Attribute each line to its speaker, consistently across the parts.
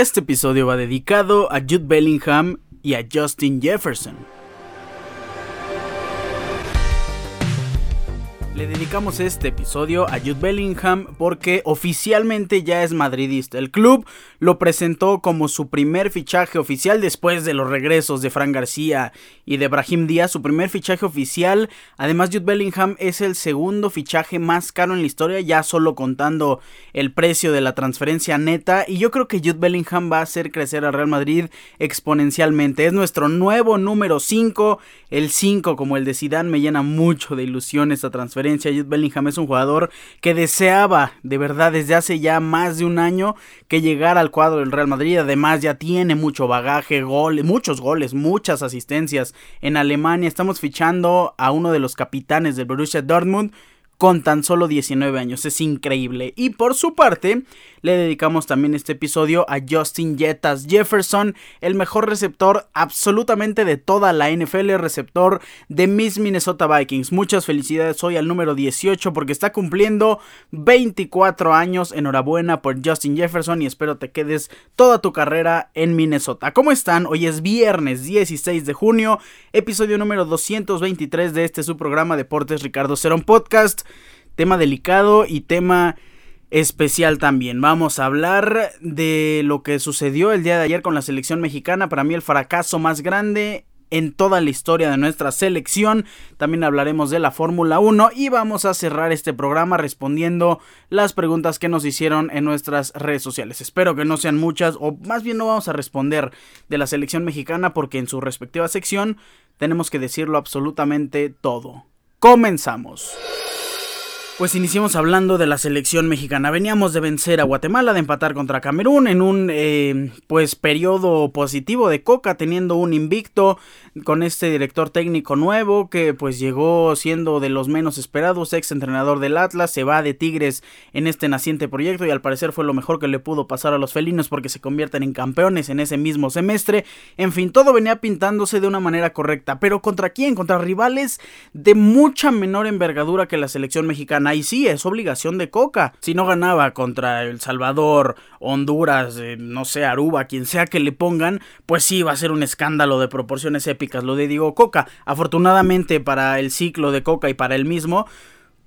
Speaker 1: Este episodio va dedicado a Jude Bellingham y a Justin Jefferson. Le dedicamos este episodio a Jude Bellingham porque oficialmente ya es madridista. El club lo presentó como su primer fichaje oficial después de los regresos de Fran García y de Brahim Díaz. Su primer fichaje oficial. Además, Jude Bellingham es el segundo fichaje más caro en la historia, ya solo contando el precio de la transferencia neta. Y yo creo que Jude Bellingham va a hacer crecer al Real Madrid exponencialmente. Es nuestro nuevo número 5. El 5, como el de Zidane, me llena mucho de ilusión esta transferencia Jude Bellingham es un jugador que deseaba de verdad desde hace ya más de un año que llegara al cuadro del Real Madrid. Además ya tiene mucho bagaje, goles, muchos goles, muchas asistencias en Alemania. Estamos fichando a uno de los capitanes del Borussia Dortmund con tan solo 19 años. Es increíble. Y por su parte, le dedicamos también este episodio a Justin Jetas Jefferson, el mejor receptor absolutamente de toda la NFL, receptor de Miss Minnesota Vikings. Muchas felicidades hoy al número 18 porque está cumpliendo 24 años. Enhorabuena por Justin Jefferson y espero te quedes toda tu carrera en Minnesota. ¿Cómo están? Hoy es viernes 16 de junio, episodio número 223 de este su programa Deportes Ricardo Cerón Podcast. Tema delicado y tema especial también. Vamos a hablar de lo que sucedió el día de ayer con la selección mexicana. Para mí el fracaso más grande en toda la historia de nuestra selección. También hablaremos de la Fórmula 1 y vamos a cerrar este programa respondiendo las preguntas que nos hicieron en nuestras redes sociales. Espero que no sean muchas o más bien no vamos a responder de la selección mexicana porque en su respectiva sección tenemos que decirlo absolutamente todo. Comenzamos. Pues iniciamos hablando de la selección mexicana. Veníamos de vencer a Guatemala, de empatar contra Camerún en un eh, pues periodo positivo de Coca, teniendo un invicto con este director técnico nuevo que pues llegó siendo de los menos esperados, ex entrenador del Atlas, se va de Tigres en este naciente proyecto y al parecer fue lo mejor que le pudo pasar a los felinos porque se convierten en campeones en ese mismo semestre. En fin, todo venía pintándose de una manera correcta, pero ¿contra quién? Contra rivales de mucha menor envergadura que la selección mexicana y sí, es obligación de Coca. Si no ganaba contra El Salvador, Honduras, eh, no sé, Aruba, quien sea que le pongan, pues sí, va a ser un escándalo de proporciones épicas lo de Diego Coca. Afortunadamente para el ciclo de Coca y para él mismo,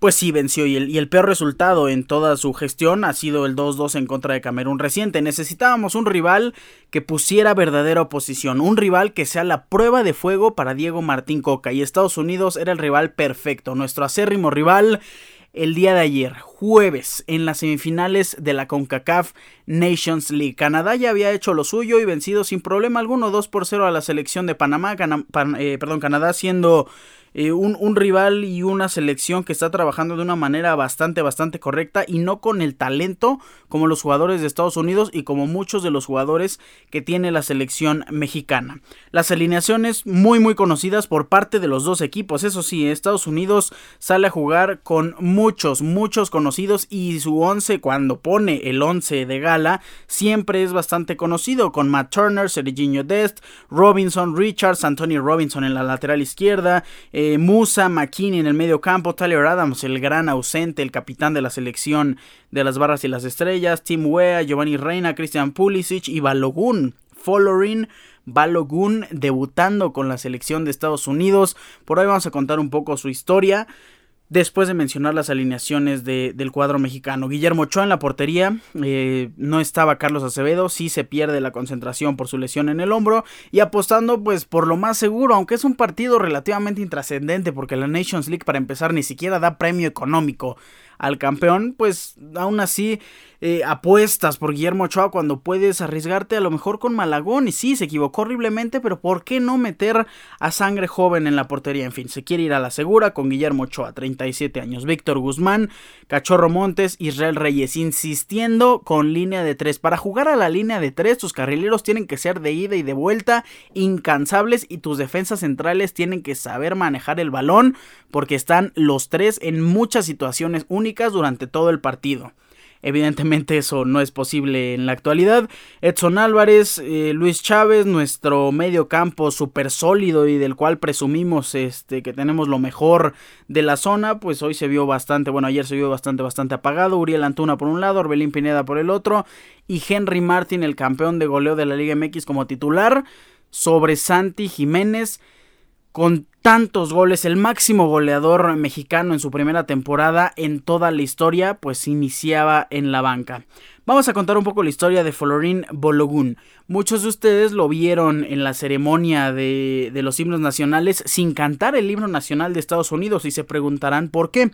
Speaker 1: pues sí venció y el, peor resultado en toda su gestión ha sido el 2-2 en contra de Camerún reciente. Necesitábamos un rival que pusiera verdadera oposición, un rival que sea la prueba de fuego para Diego Martín Coca y Estados Unidos era el rival perfecto, nuestro acérrimo rival el día de ayer, jueves, en las semifinales de la CONCACAF Nations League. Canadá ya había hecho lo suyo y vencido sin problema alguno 2 por 0 a la selección de Panamá, eh, perdón, Canadá siendo eh, un, rival y una selección que está trabajando de una manera bastante, bastante correcta y no con el talento como los jugadores de Estados Unidos y como muchos de los jugadores que tiene la selección mexicana. Las alineaciones muy, muy conocidas por parte de los dos equipos. Eso sí, Estados Unidos sale a jugar con muchos, muchos conocidos y su 11 cuando pone el 11 de gala siempre es bastante conocido con Matt Turner, Serginho Dest, Robinson, Richards, Anthony Robinson en la lateral izquierda, Musa, McKinney en el medio campo, Tyler Adams, el gran ausente, el capitán de la selección de las barras y las estrellas, Tim Wea, Giovanni Reina, Christian Pulisic y Balogun, Following Balogun debutando con la selección de Estados Unidos. Por hoy vamos a contar un poco su historia después de mencionar las alineaciones del cuadro mexicano. Guillermo Ochoa en la portería, eh, no estaba Carlos Acevedo, sí se pierde la concentración por su lesión en el hombro y apostando pues por lo más seguro, aunque es un partido relativamente intrascendente porque la Nations League para empezar ni siquiera da premio económico al campeón, pues aún así eh, apuestas por Guillermo Ochoa cuando puedes arriesgarte a lo mejor con Malagón. Y sí, se equivocó horriblemente, pero ¿por qué no meter a sangre joven en la portería? En fin, se quiere ir a la segura con Guillermo Ochoa, 37 años. Víctor Guzmán, Cachorro Montes, Israel Reyes, insistiendo con línea de tres. Para jugar a la línea de tres, tus carrileros tienen que ser de ida y de vuelta, incansables, y tus defensas centrales tienen que saber manejar el balón, porque están los tres en muchas situaciones únicas durante todo el partido. Evidentemente eso no es posible en la actualidad. Edson Álvarez, eh, Luis Chávez, nuestro medio campo súper sólido y del cual presumimos este, que tenemos lo mejor de la zona, pues hoy se vio bastante, bueno, ayer se vio bastante, bastante apagado. Uriel Antuna por un lado, Orbelín Pineda por el otro y Henry Martin, el campeón de goleo de la Liga MX como titular, sobre Santi Jiménez con tantos goles, el máximo goleador mexicano en su primera temporada en toda la historia, pues iniciaba en la banca. Vamos a contar un poco la historia de Florín Bologun. Muchos de ustedes lo vieron en la ceremonia de, de los himnos nacionales sin cantar el himno nacional de Estados Unidos y se preguntarán por qué.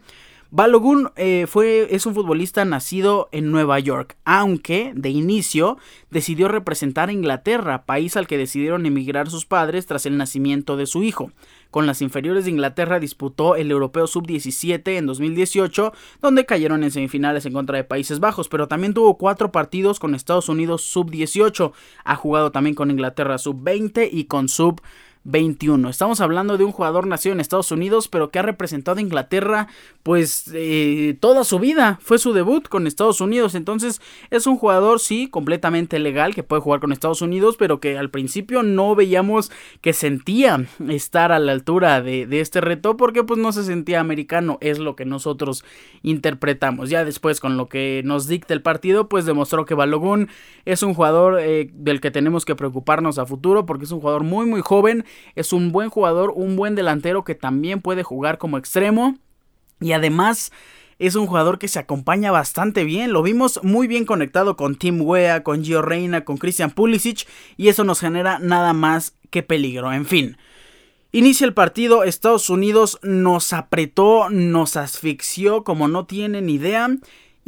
Speaker 1: Balogun eh, fue, es un futbolista nacido en Nueva York, aunque de inicio decidió representar a Inglaterra, país al que decidieron emigrar sus padres tras el nacimiento de su hijo. Con las inferiores de Inglaterra disputó el Europeo Sub-17 en 2018, donde cayeron en semifinales en contra de Países Bajos, pero también tuvo cuatro partidos con Estados Unidos Sub-18. Ha jugado también con Inglaterra Sub-20 y con Sub-20. 21. Estamos hablando de un jugador nacido en Estados Unidos, pero que ha representado a Inglaterra pues eh, toda su vida. Fue su debut con Estados Unidos. Entonces es un jugador, sí, completamente legal, que puede jugar con Estados Unidos, pero que al principio no veíamos que sentía estar a la altura de, este reto, porque pues no se sentía americano. Es lo que nosotros interpretamos. Ya después, con lo que nos dicta el partido, pues demostró que Balogun es un jugador eh, del que tenemos que preocuparnos a futuro, porque es un jugador muy, muy joven es un buen jugador, un buen delantero que también puede jugar como extremo. Y además es un jugador que se acompaña bastante bien. Lo vimos muy bien conectado con Tim Wea, con Gio Reina, con Christian Pulisic. Y eso nos genera nada más que peligro. En fin. Inicia el partido, Estados Unidos nos apretó, nos asfixió como no tienen idea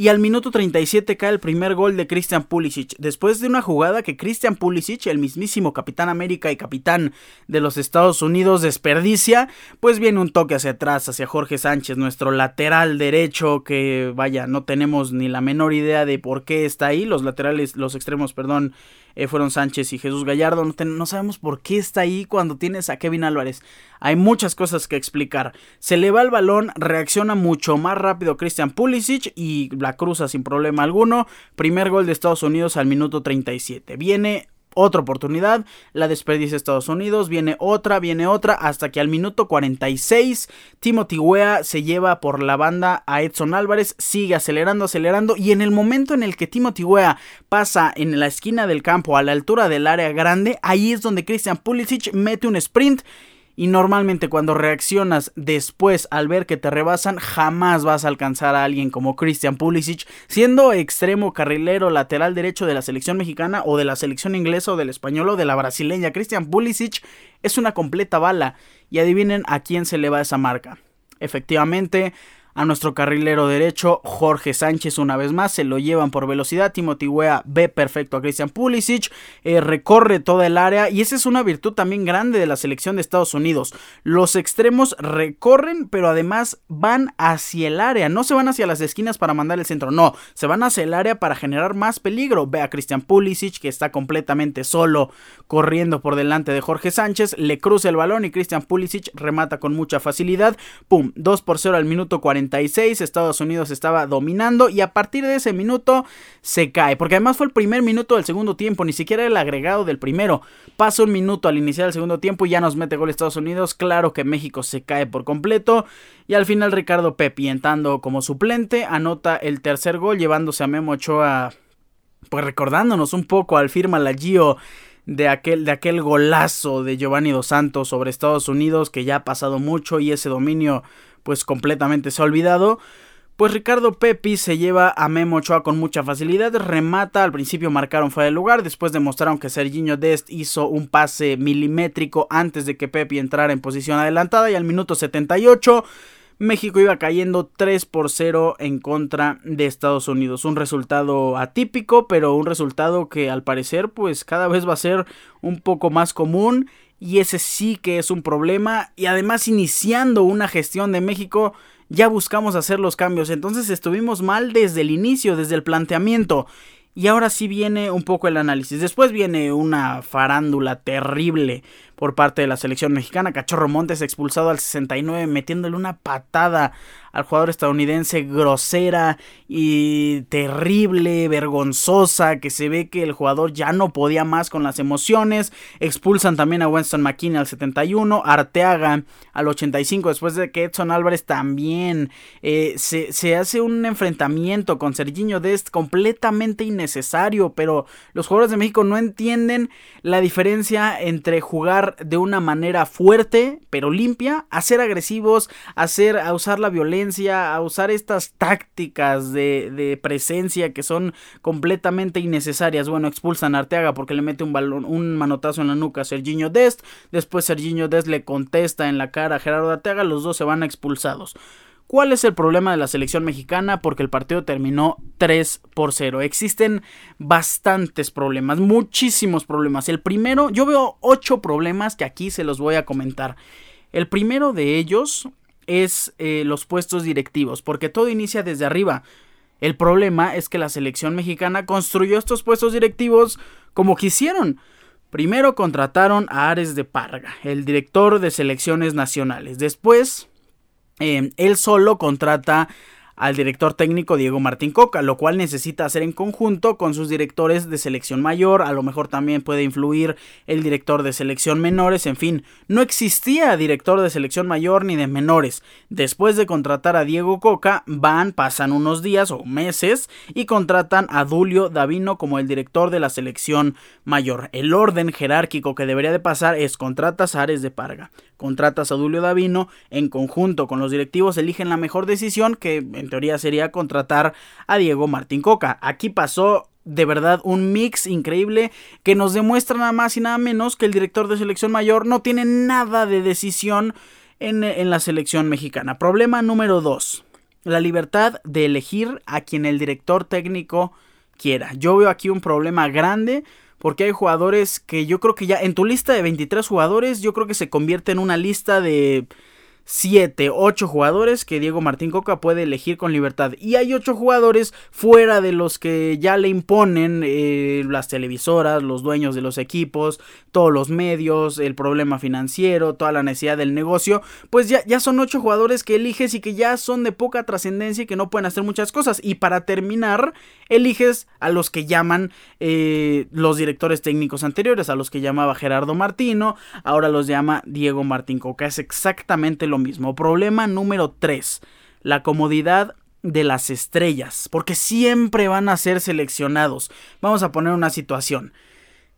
Speaker 1: y al minuto 37 cae el primer gol de Christian Pulisic, después de una jugada que Christian Pulisic, el mismísimo capitán América y capitán de los Estados Unidos, desperdicia, pues viene un toque hacia atrás, hacia Jorge Sánchez, nuestro lateral derecho, que vaya, no tenemos ni la menor idea de por qué está ahí, los laterales, los extremos, perdón, eh, fueron Sánchez y Jesús Gallardo. No, sabemos por qué está ahí cuando tienes a Kevin Álvarez. Hay muchas cosas que explicar. Se le va el balón, reacciona mucho más rápido Christian Pulisic y la cruza sin problema alguno. Primer gol de Estados Unidos al minuto 37. Viene otra oportunidad, la desperdicia Estados Unidos, viene otra, viene otra, hasta que al minuto 46 Timothy se lleva por la banda a Edson Álvarez, sigue acelerando, acelerando, y en el momento en el que Timothy Wea pasa en la esquina del campo a la altura del área grande, ahí es donde Christian Pulisic mete un sprint y normalmente cuando reaccionas después al ver que te rebasan, jamás vas a alcanzar a alguien como Christian Pulisic, siendo extremo carrilero lateral derecho de la selección mexicana o de la selección inglesa o del español o de la brasileña. Christian Pulisic es una completa bala y adivinen a quién se le va esa marca. Efectivamente, a nuestro carrilero derecho, Jorge Sánchez, una vez más, se lo llevan por velocidad. Timothy Wea ve perfecto a Christian Pulisic, eh, recorre toda el área y esa es una virtud también grande de la selección de Estados Unidos. Los extremos recorren, pero además van hacia el área, no se van hacia las esquinas para mandar el centro, no, se van hacia el área para generar más peligro. Ve a Christian Pulisic que está completamente solo corriendo por delante de Jorge Sánchez, le cruza el balón y Christian Pulisic remata con mucha facilidad. Pum, 2 por 0 al minuto 40 Estados Unidos estaba dominando y a partir de ese minuto se cae, porque además fue el primer minuto del segundo tiempo, ni siquiera el agregado del primero. Pasa un minuto al iniciar el segundo tiempo y ya nos mete gol Estados Unidos, claro que México se cae por completo y al final Ricardo Pepi entrando como suplente anota el tercer gol llevándose a Memo Ochoa pues recordándonos un poco al firma la Gio de aquel, de aquel golazo de Giovanni Dos Santos sobre Estados Unidos que ya ha pasado mucho y ese dominio pues completamente se ha olvidado. Pues Ricardo Pepi se lleva a Memo Ochoa con mucha facilidad, remata, al principio marcaron fuera de lugar, después demostraron que Serginho Dest hizo un pase milimétrico antes de que Pepi entrara en posición adelantada y al minuto 78 México iba cayendo 3 por 0 en contra de Estados Unidos. Un resultado atípico, pero un resultado que al parecer pues cada vez va a ser un poco más común y ese sí que es un problema y además iniciando una gestión de México ya buscamos hacer los cambios, entonces estuvimos mal desde el inicio, desde el planteamiento. Y ahora sí viene un poco el análisis. Después viene una farándula terrible por parte de la selección mexicana. Cachorro Montes expulsado al 69 metiéndole una patada al jugador estadounidense grosera y terrible, vergonzosa, que se ve que el jugador ya no podía más con las emociones. Expulsan también a Winston McKinney al 71, Arteaga al 85, después de que Edson Álvarez también eh, se, se, hace un enfrentamiento con Serginho Dest completamente innecesario, pero los jugadores de México no entienden la diferencia entre jugar de una manera fuerte, pero limpia, a ser agresivos, a, a usar la violencia, a usar estas tácticas de de, presencia que son completamente innecesarias. Bueno, expulsan a Arteaga porque le mete un balón, un manotazo en la nuca a Serginho Dest. Después Serginho Dest le contesta en la cara a Gerardo Arteaga. Los dos se van expulsados. ¿Cuál es el problema de la selección mexicana? Porque el partido terminó 3 por 0. Existen bastantes problemas, muchísimos problemas. El primero, yo veo 8 problemas que aquí se los voy a comentar. El primero de ellos es eh, los puestos directivos, porque todo inicia desde arriba. El problema es que la selección mexicana construyó estos puestos directivos como quisieron. Primero contrataron a Ares de Parga, el director de selecciones nacionales. Después, eh, él solo contrata al director técnico Diego Martín Coca, lo cual necesita hacer en conjunto con sus directores de selección mayor, a lo mejor también puede influir el director de selección menores, en fin, no existía director de selección mayor ni de menores. Después de contratar a Diego Coca, van, pasan unos días o meses y contratan a Dulio Davino como el director de la selección mayor. El orden jerárquico que debería de pasar es contratas a Ares de Parga, contratas a Dulio Davino, en conjunto con los directivos eligen la mejor decisión que en teoría sería contratar a Diego Martín Coca. Aquí pasó de verdad un mix increíble que nos demuestra nada más y nada menos que el director de selección mayor no tiene nada de decisión en, en la selección mexicana. Problema número 2. La libertad de elegir a quien el director técnico quiera. Yo veo aquí un problema grande porque hay jugadores que yo creo que ya en tu lista de 23 jugadores yo creo que se convierte en una lista de 7, 8 jugadores que Diego Martín Coca puede elegir con libertad. Y hay 8 jugadores fuera de los que ya le imponen eh, las televisoras, los dueños de los equipos, todos los medios, el problema financiero, toda la necesidad del negocio. Pues ya, ya son 8 jugadores que eliges y que ya son de poca trascendencia y que no pueden hacer muchas cosas. Y para terminar, eliges a los que llaman eh, los directores técnicos anteriores, a los que llamaba Gerardo Martino, ahora los llama Diego Martín Coca. Es exactamente lo mismo. Problema número 3. La comodidad de las estrellas. Porque siempre van a ser seleccionados. Vamos a poner una situación.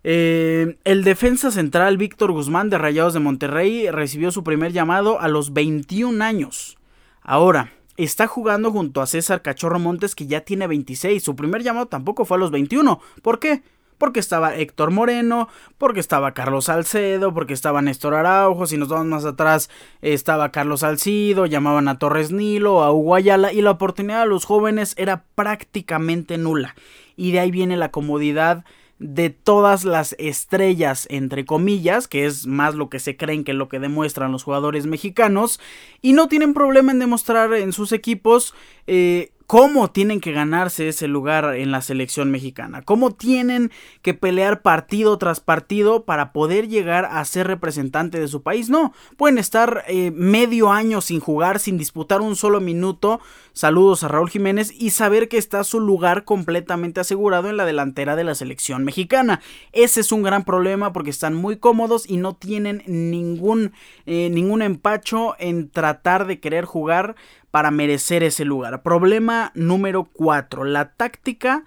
Speaker 1: Eh, el defensa central Víctor Guzmán de Rayados de Monterrey recibió su primer llamado a los 21 años. Ahora, está jugando junto a César Cachorro Montes que ya tiene 26. Su primer llamado tampoco fue a los 21. ¿Por qué? Porque estaba Héctor Moreno, porque estaba Carlos Salcedo, porque estaba Néstor Araujo, si nos vamos más atrás estaba Carlos Salcido, llamaban a Torres Nilo, a Hugo y la oportunidad de los jóvenes era prácticamente nula. Y de ahí viene la comodidad de todas las estrellas, entre comillas, que es más lo que se creen que lo que demuestran los jugadores mexicanos, y no tienen problema en demostrar en sus equipos eh, cómo tienen que ganarse ese lugar en la selección mexicana, cómo tienen que pelear partido tras partido para poder llegar a ser representante de su país. No, pueden estar eh, medio año sin jugar, sin disputar un solo minuto. Saludos a Raúl Jiménez y saber que está su lugar completamente asegurado en la delantera de la selección mexicana. Ese es un gran problema porque están muy cómodos y no tienen ningún, eh, ningún empacho en tratar de querer jugar para merecer ese lugar. Problema número 4. La táctica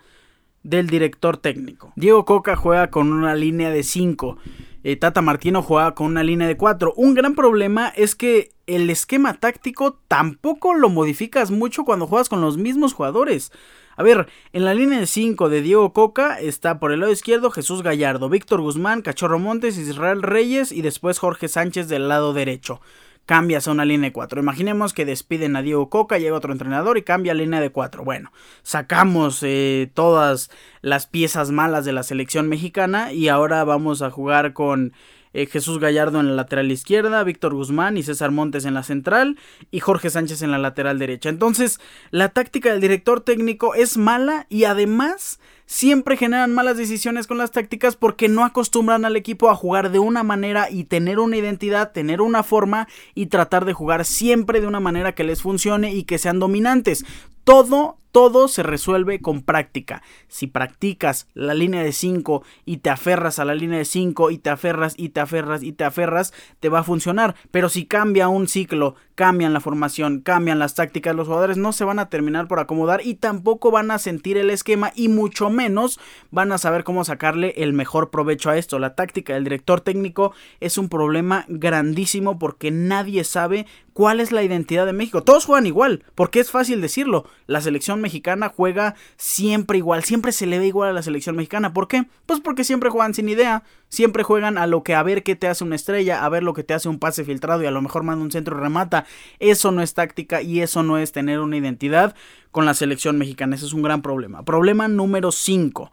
Speaker 1: del director técnico. Diego Coca juega con una línea de 5. Eh, Tata Martino juega con una línea de 4. Un gran problema es que el esquema táctico tampoco lo modificas mucho cuando juegas con los mismos jugadores. A ver, en la línea de 5 de Diego Coca está por el lado izquierdo Jesús Gallardo, Víctor Guzmán, Cachorro Montes, Israel Reyes y después Jorge Sánchez del lado derecho cambias a una línea de 4. Imaginemos que despiden a Diego Coca, llega otro entrenador y cambia a línea de 4. Bueno, sacamos eh, todas las piezas malas de la selección mexicana y ahora vamos a jugar con eh, Jesús Gallardo en la lateral izquierda, Víctor Guzmán y César Montes en la central y Jorge Sánchez en la lateral derecha. Entonces, la táctica del director técnico es mala y además siempre generan malas decisiones con las tácticas porque no acostumbran al equipo a jugar de una manera y tener una identidad, tener una forma y tratar de jugar siempre de una manera que les funcione y que sean dominantes. Todo, todo se resuelve con práctica. Si practicas la línea de 5 y te aferras a la línea de 5 y te aferras y te aferras y te aferras, te va a funcionar. Pero si cambia un ciclo, cambian la formación, cambian las tácticas, los jugadores no se van a terminar por acomodar y tampoco van a sentir el esquema y mucho menos van a saber cómo sacarle el mejor provecho a esto. La táctica del director técnico es un problema grandísimo porque nadie sabe cuál es la identidad de México. Todos juegan igual, porque es fácil decirlo. La selección mexicana juega siempre igual, siempre se le ve igual a la selección mexicana. ¿Por qué? Pues porque siempre juegan sin idea, siempre juegan a lo que a ver qué te hace una estrella, a ver lo que te hace un pase filtrado y a lo mejor manda un centro remata. Eso no es táctica y eso no es tener una identidad con la selección mexicana. Ese es un gran problema. Problema número 5.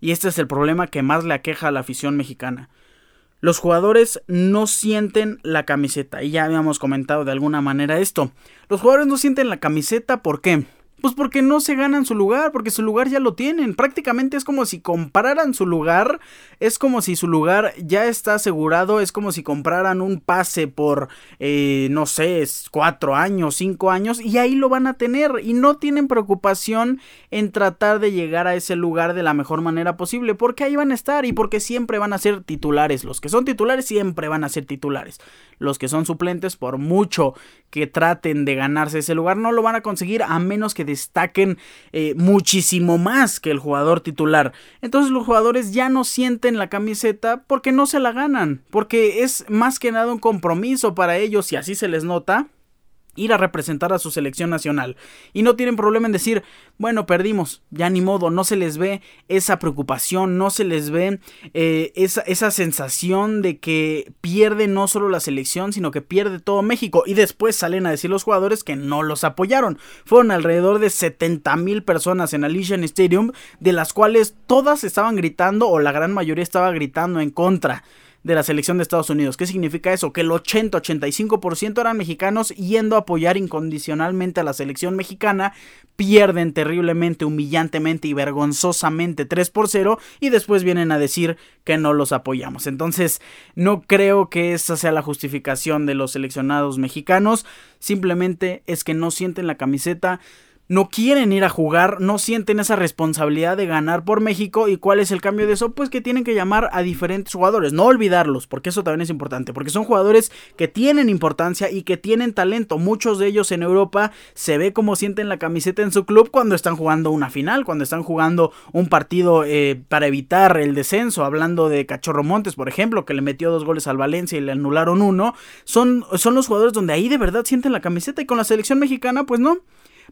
Speaker 1: Y este es el problema que más le aqueja a la afición mexicana. Los jugadores no sienten la camiseta. Y ya habíamos comentado de alguna manera esto. Los jugadores no sienten la camiseta, ¿por qué? Pues porque no se ganan su lugar, porque su lugar ya lo tienen. Prácticamente es como si compraran su lugar, es como si su lugar ya está asegurado, es como si compraran un pase por, eh, no sé, cuatro años, cinco años, y ahí lo van a tener. Y no tienen preocupación en tratar de llegar a ese lugar de la mejor manera posible, porque ahí van a estar y porque siempre van a ser titulares. Los que son titulares siempre van a ser titulares. Los que son suplentes, por mucho que traten de ganarse ese lugar, no lo van a conseguir a menos que destaquen eh, muchísimo más que el jugador titular. Entonces los jugadores ya no sienten la camiseta porque no se la ganan, porque es más que nada un compromiso para ellos y así se les nota ir a representar a su selección nacional. Y no tienen problema en decir, bueno, perdimos, ya ni modo, no se les ve esa preocupación, no se les ve eh, esa, esa, sensación de que pierde no solo la selección, sino que pierde todo México. Y después salen a decir los jugadores que no los apoyaron. Fueron alrededor de 70 mil personas en Alician Stadium, de las cuales todas estaban gritando o la gran mayoría estaba gritando en contra de la selección de Estados Unidos. ¿Qué significa eso? Que el 80-85% eran mexicanos yendo a apoyar incondicionalmente a la selección mexicana, pierden terriblemente, humillantemente y vergonzosamente 3 por 0 y después vienen a decir que no los apoyamos. Entonces, no creo que esa sea la justificación de los seleccionados mexicanos, simplemente es que no sienten la camiseta no quieren ir a jugar, no sienten esa responsabilidad de ganar por México. ¿Y cuál es el cambio de eso? Pues que tienen que llamar a diferentes jugadores, no olvidarlos, porque eso también es importante, porque son jugadores que tienen importancia y que tienen talento. Muchos de ellos en Europa se ve como sienten la camiseta en su club cuando están jugando una final, cuando están jugando un partido eh, para evitar el descenso, hablando de Cachorro Montes, por ejemplo, que le metió dos goles al Valencia y le anularon uno. Son, son los jugadores donde ahí de verdad sienten la camiseta y con la selección mexicana, pues no.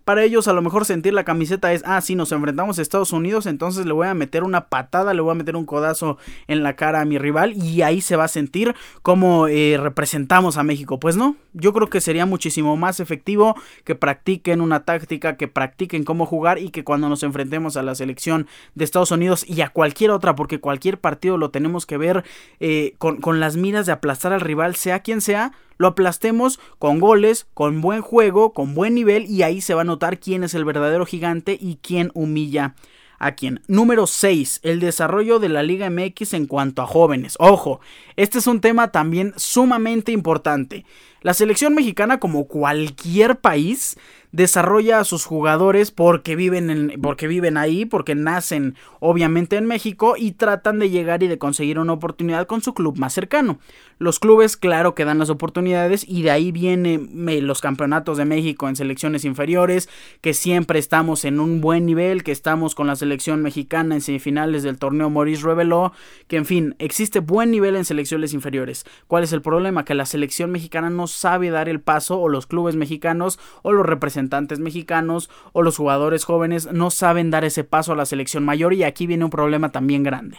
Speaker 1: Para ellos a lo mejor sentir la camiseta es, ah, si nos enfrentamos a Estados Unidos, entonces le voy a meter una patada, le voy a meter un codazo en la cara a mi rival y ahí se va a sentir como eh, representamos a México. Pues no, yo creo que sería muchísimo más efectivo que practiquen una táctica, que practiquen cómo jugar y que cuando nos enfrentemos a la selección de Estados Unidos y a cualquier otra, porque cualquier partido lo tenemos que ver eh, con, con las miras de aplastar al rival, sea quien sea, lo aplastemos con goles, con buen juego, con buen nivel y ahí se va a notar quién es el verdadero gigante y quién humilla a quién. Número 6. El desarrollo de la Liga MX en cuanto a jóvenes. Ojo, este es un tema también sumamente importante. La selección mexicana, como cualquier país, desarrolla a sus jugadores porque viven, en, porque viven ahí, porque nacen obviamente en México y tratan de llegar y de conseguir una oportunidad con su club más cercano. Los clubes, claro que dan las oportunidades y de ahí vienen los campeonatos de México en selecciones inferiores, que siempre estamos en un buen nivel, que estamos con la selección mexicana en semifinales del torneo Maurice reveló, que en fin, existe buen nivel en selecciones inferiores. ¿Cuál es el problema? Que la selección mexicana no sabe dar el paso o los clubes mexicanos o los representantes mexicanos o los jugadores jóvenes no saben dar ese paso a la selección mayor y aquí viene un problema también grande.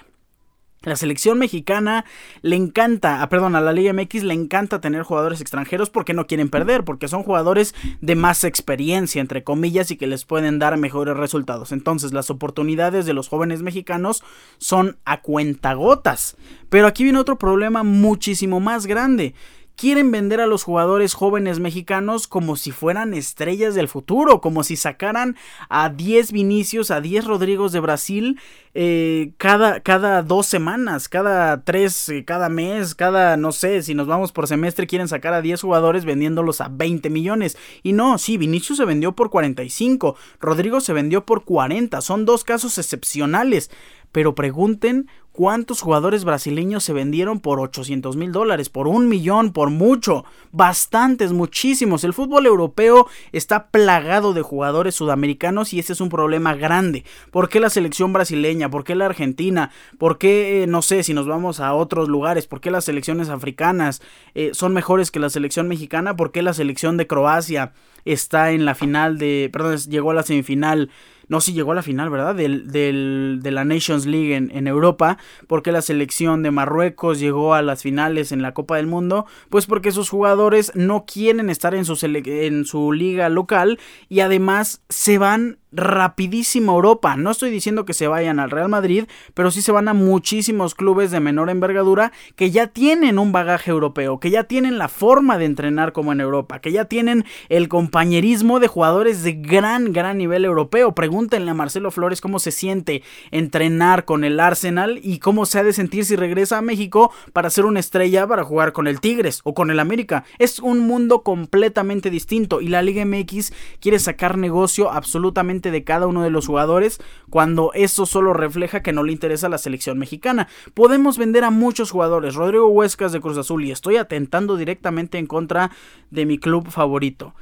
Speaker 1: La selección mexicana le encanta, ah, perdón, a la Liga MX le encanta tener jugadores extranjeros porque no quieren perder, porque son jugadores de más experiencia, entre comillas, y que les pueden dar mejores resultados. Entonces, las oportunidades de los jóvenes mexicanos son a cuentagotas. Pero aquí viene otro problema muchísimo más grande quieren vender a los jugadores jóvenes mexicanos como si fueran estrellas del futuro, como si sacaran a 10 Vinicius, a 10 Rodrigos de Brasil eh, cada, cada dos semanas, cada tres, eh, cada mes, cada, no sé, si nos vamos por semestre, quieren sacar a 10 jugadores vendiéndolos a 20 millones. Y no, sí, Vinicius se vendió por 45, Rodrigo se vendió por 40, son dos casos excepcionales. Pero pregunten ¿Cuántos jugadores brasileños se vendieron por 800 mil dólares? Por un millón, por mucho. Bastantes, muchísimos. El fútbol europeo está plagado de jugadores sudamericanos y ese es un problema grande. ¿Por qué la selección brasileña? ¿Por qué la argentina? ¿Por qué, eh, no sé, si nos vamos a otros lugares? ¿Por qué las selecciones africanas eh, son mejores que la selección mexicana? ¿Por qué la selección de Croacia está en la final de... Perdón, llegó a la semifinal no, si llegó a la final, ¿verdad? Del, del, de la Nations League en, en, Europa. porque la selección de Marruecos llegó a las finales en la Copa del Mundo? Pues porque sus jugadores no quieren estar en su, en su liga local y además se van rapidísimo Europa. No estoy diciendo que se vayan al Real Madrid, pero sí se van a muchísimos clubes de menor envergadura que ya tienen un bagaje europeo, que ya tienen la forma de entrenar como en Europa, que ya tienen el compañerismo de jugadores de gran, gran nivel europeo. Pregúntenle a Marcelo Flores cómo se siente entrenar con el Arsenal y cómo se ha de sentir si regresa a México para ser una estrella para jugar con el Tigres o con el América. Es un mundo completamente distinto y la Liga MX quiere sacar negocio absolutamente de cada uno de los jugadores cuando eso solo refleja que no le interesa la selección mexicana. Podemos vender a muchos jugadores. Rodrigo Huescas de Cruz Azul y estoy atentando directamente en contra de mi club favorito.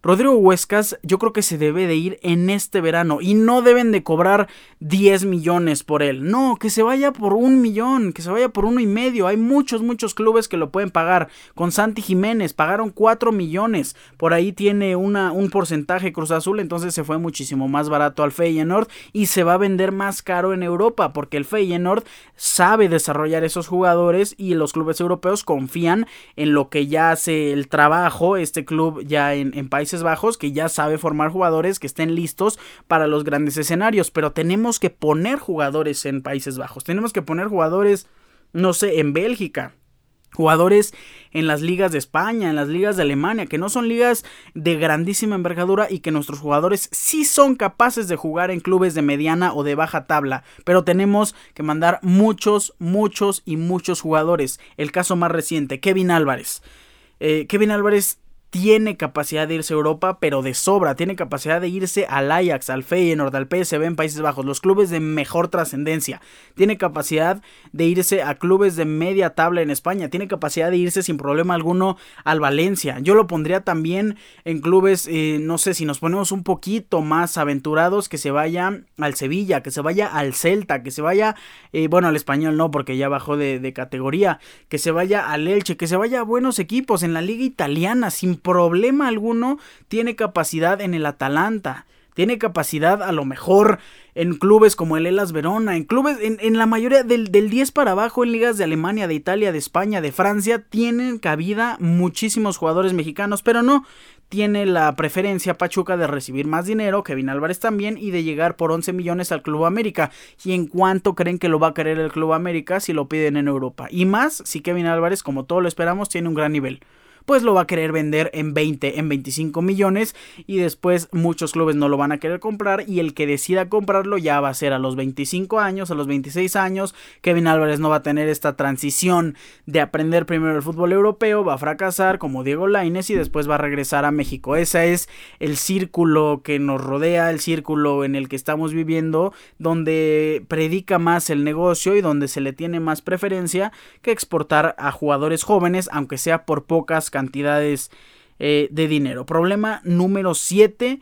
Speaker 1: Rodrigo Huescas yo creo que se debe de ir en este verano y no deben de cobrar 10 millones por él. No, que se vaya por un millón, que se vaya por uno y medio. Hay muchos, muchos clubes que lo pueden pagar. Con Santi Jiménez pagaron 4 millones. Por ahí tiene una, un porcentaje Cruz Azul, entonces se fue muchísimo más barato al Feyenoord y se va a vender más caro en Europa porque el Feyenoord sabe desarrollar esos jugadores y los clubes europeos confían en lo que ya hace el trabajo este club ya en, en Bajos que ya sabe formar jugadores que estén listos para los grandes escenarios, pero tenemos que poner jugadores en Países Bajos, tenemos que poner jugadores, no sé, en Bélgica, jugadores en las ligas de España, en las ligas de Alemania, que no son ligas de grandísima envergadura y que nuestros jugadores sí son capaces de jugar en clubes de mediana o de baja tabla, pero tenemos que mandar muchos, muchos y muchos jugadores. El caso más reciente, Kevin Álvarez. Eh, Kevin Álvarez tiene capacidad de irse a Europa, pero de sobra. Tiene capacidad de irse al Ajax, al Feyenoord, al PSV en Países Bajos, los clubes de mejor trascendencia. Tiene capacidad de irse a clubes de media tabla en España. Tiene capacidad de irse sin problema alguno al Valencia. Yo lo pondría también en clubes, eh, no sé, si nos ponemos un poquito más aventurados, que se vaya al Sevilla, que se vaya al Celta, que se vaya, eh, bueno, al español no, porque ya bajó de, de categoría, que se vaya al Elche, que se vaya a buenos equipos en la liga italiana, sin problema alguno tiene capacidad en el Atalanta. Tiene capacidad a lo mejor en clubes como el Elas Verona, en clubes, en, la mayoría del, del 10 para abajo, en ligas de Alemania, de Italia, de España, de Francia, tienen cabida muchísimos jugadores mexicanos, pero no, tiene la preferencia Pachuca de recibir más dinero, Kevin Álvarez también, y de llegar por 11 millones al Club América. ¿Y en cuánto creen que lo va a querer el Club América si lo piden en Europa? Y más si Kevin Álvarez, como todos lo esperamos, tiene un gran nivel pues lo va a querer vender en 20, en 25 millones y después muchos clubes no lo van a querer comprar y el que decida comprarlo ya va a ser a los 25 años, a los 26 años. Kevin Álvarez no va a tener esta transición de aprender primero el fútbol europeo, va a fracasar como Diego Lainez y después va a regresar a México. Ese es el círculo que nos rodea, el círculo en el que estamos viviendo, donde predica más el negocio y donde se le tiene más preferencia que exportar a jugadores jóvenes, aunque sea por pocas cantidades eh, de dinero. Problema número 7,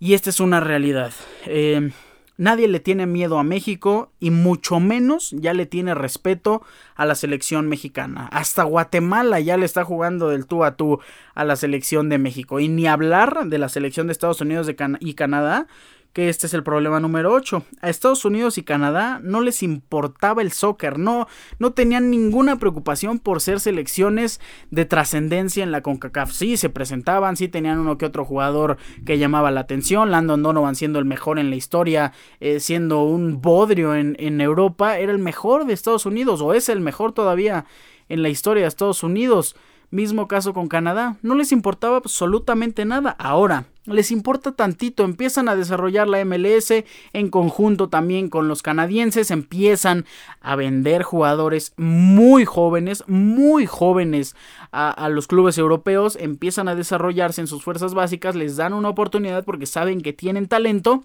Speaker 1: y esta es una realidad. Eh, nadie le tiene miedo a México y mucho menos ya le tiene respeto a la selección mexicana. Hasta Guatemala ya le está jugando del tú a tú a la selección de México. Y ni hablar de la selección de Estados Unidos y Canadá que este es el problema número 8. A Estados Unidos y Canadá no les importaba el soccer, no, no tenían ninguna preocupación por ser selecciones de trascendencia en la CONCACAF. Sí, se presentaban, sí tenían uno que otro jugador que llamaba la atención, Landon Donovan siendo el mejor en la historia, eh, siendo un bodrio en, en Europa, era el mejor de Estados Unidos o es el mejor todavía en la historia de Estados Unidos. Mismo caso con Canadá, no les importaba absolutamente nada. Ahora, les importa tantito, empiezan a desarrollar la MLS en conjunto también con los canadienses, empiezan a vender jugadores muy jóvenes, muy jóvenes a, los clubes europeos, empiezan a desarrollarse en sus fuerzas básicas, les dan una oportunidad porque saben que tienen talento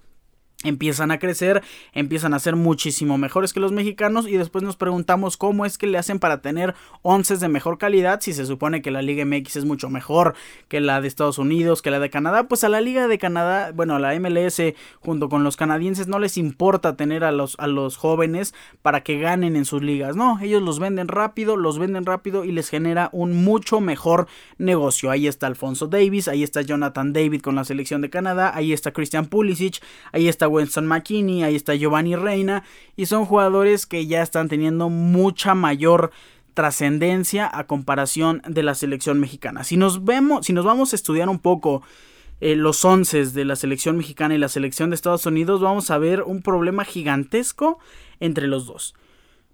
Speaker 1: empiezan a crecer, empiezan a ser muchísimo mejores que los mexicanos y después nos preguntamos cómo es que le hacen para tener once de mejor calidad si se supone que la Liga MX es mucho mejor que la de Estados Unidos, que la de Canadá, pues a la Liga de Canadá, bueno, a la MLS junto con los canadienses no les importa tener a los, a los jóvenes para que ganen en sus ligas, no, ellos los venden rápido, los venden rápido y les genera un mucho mejor negocio, ahí está Alfonso Davis, ahí está Jonathan David con la selección de Canadá, ahí está Christian Pulisic, ahí está Winston McKinney, ahí está Giovanni Reina, y son jugadores que ya están teniendo mucha mayor trascendencia a comparación de la selección mexicana. Si nos vemos, si nos vamos a estudiar un poco eh, los once de la selección mexicana y la selección de Estados Unidos, vamos a ver un problema gigantesco entre los dos.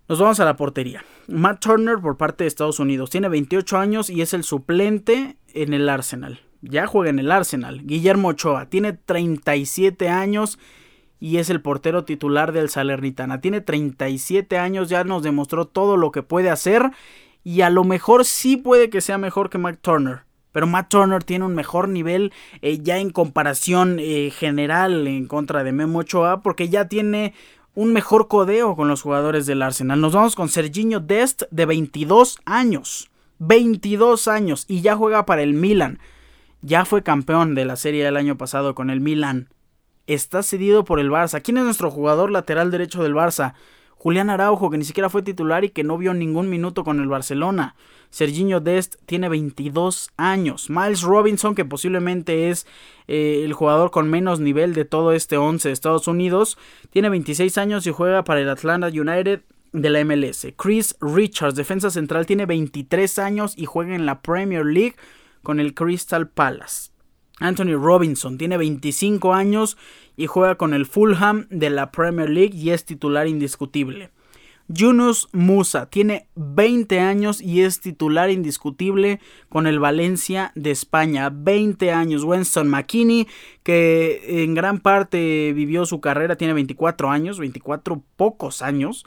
Speaker 1: Nos vamos a la portería. Matt Turner por parte de Estados Unidos tiene 28 años y es el suplente en el Arsenal. Ya juega en el Arsenal. Guillermo Ochoa tiene 37 años y es el portero titular del Salernitana. Tiene 37 años, ya nos demostró todo lo que puede hacer y a lo mejor sí puede que sea mejor que Matt Turner. Pero Matt Turner tiene un mejor nivel eh, ya en comparación eh, general en contra de Memo Ochoa porque ya tiene un mejor codeo con los jugadores del Arsenal. Nos vamos con Serginho Dest de 22 años. 22 años y ya juega para el Milan. Ya fue campeón de la serie del año pasado con el Milan está cedido por el Barça. ¿Quién es nuestro jugador lateral derecho del Barça? Julián Araujo, que ni siquiera fue titular y que no vio ningún minuto con el Barcelona. Serginho Dest tiene 22 años. Miles Robinson, que posiblemente es eh, el jugador con menos nivel de todo este 11 de Estados Unidos, tiene 26 años y juega para el Atlanta United de la MLS. Chris Richards, defensa central, tiene 23 años y juega en la Premier League con el Crystal Palace. Anthony Robinson tiene 25 años y juega con el Fulham de la Premier League y es titular indiscutible. Yunus Musa tiene 20 años y es titular indiscutible con el Valencia de España. 20 años. Winston McKinney, que en gran parte vivió su carrera, tiene 24 años, 24 pocos años.